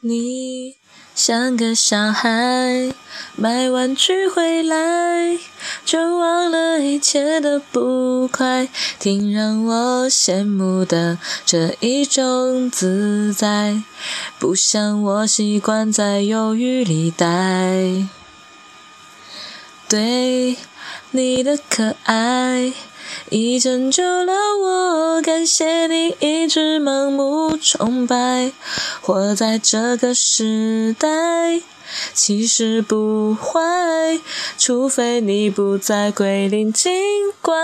你像个小孩，买玩具回来就忘了一切的不快，挺让我羡慕的这一种自在，不像我习惯在犹豫里待。对你的可爱。已拯救了我，感谢你一直盲目崇拜。活在这个时代，其实不坏，除非你不再鬼灵精怪。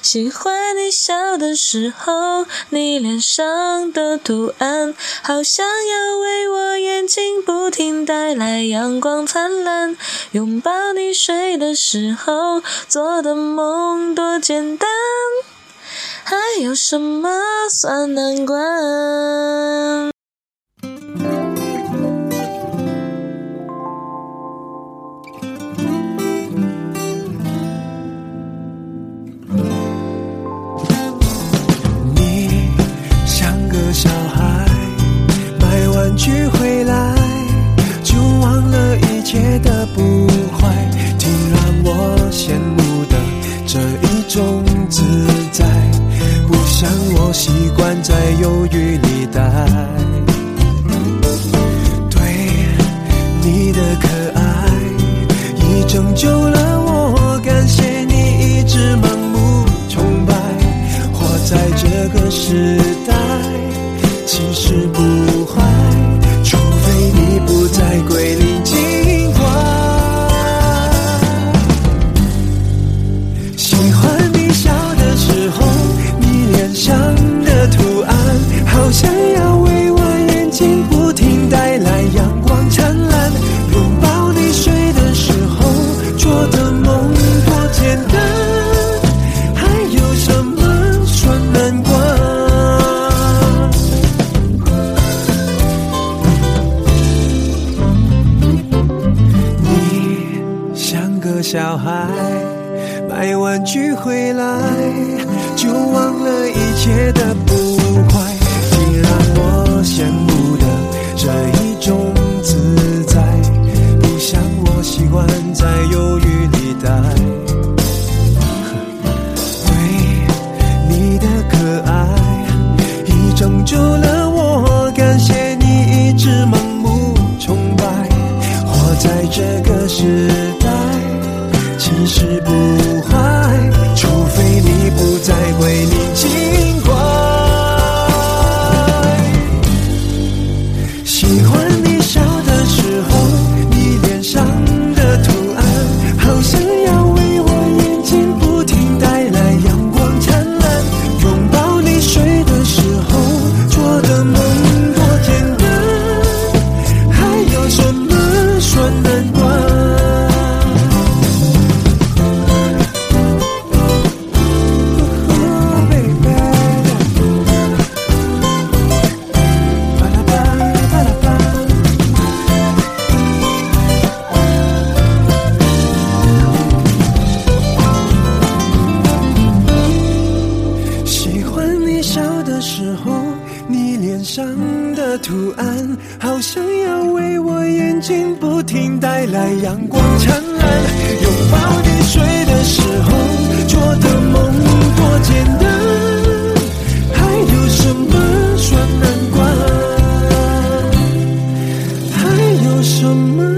喜欢你笑的时候，你脸上的图案，好像要为我眼睛不停带来阳光灿烂。拥抱你睡的时候，做的梦多简单，还有什么算难关？对你的可爱小孩买玩具回来，就忘了一切的不坏，挺让我羡慕的这一种自在，不像我习惯在犹豫里待。对你的可爱，已拯救了我，感谢你一直盲目崇拜，活在这个时代。是不时候你脸上的图案好像要为我眼睛不停带来阳光灿烂拥抱你睡的时候做的梦多简单还有什么说难关？还有什么？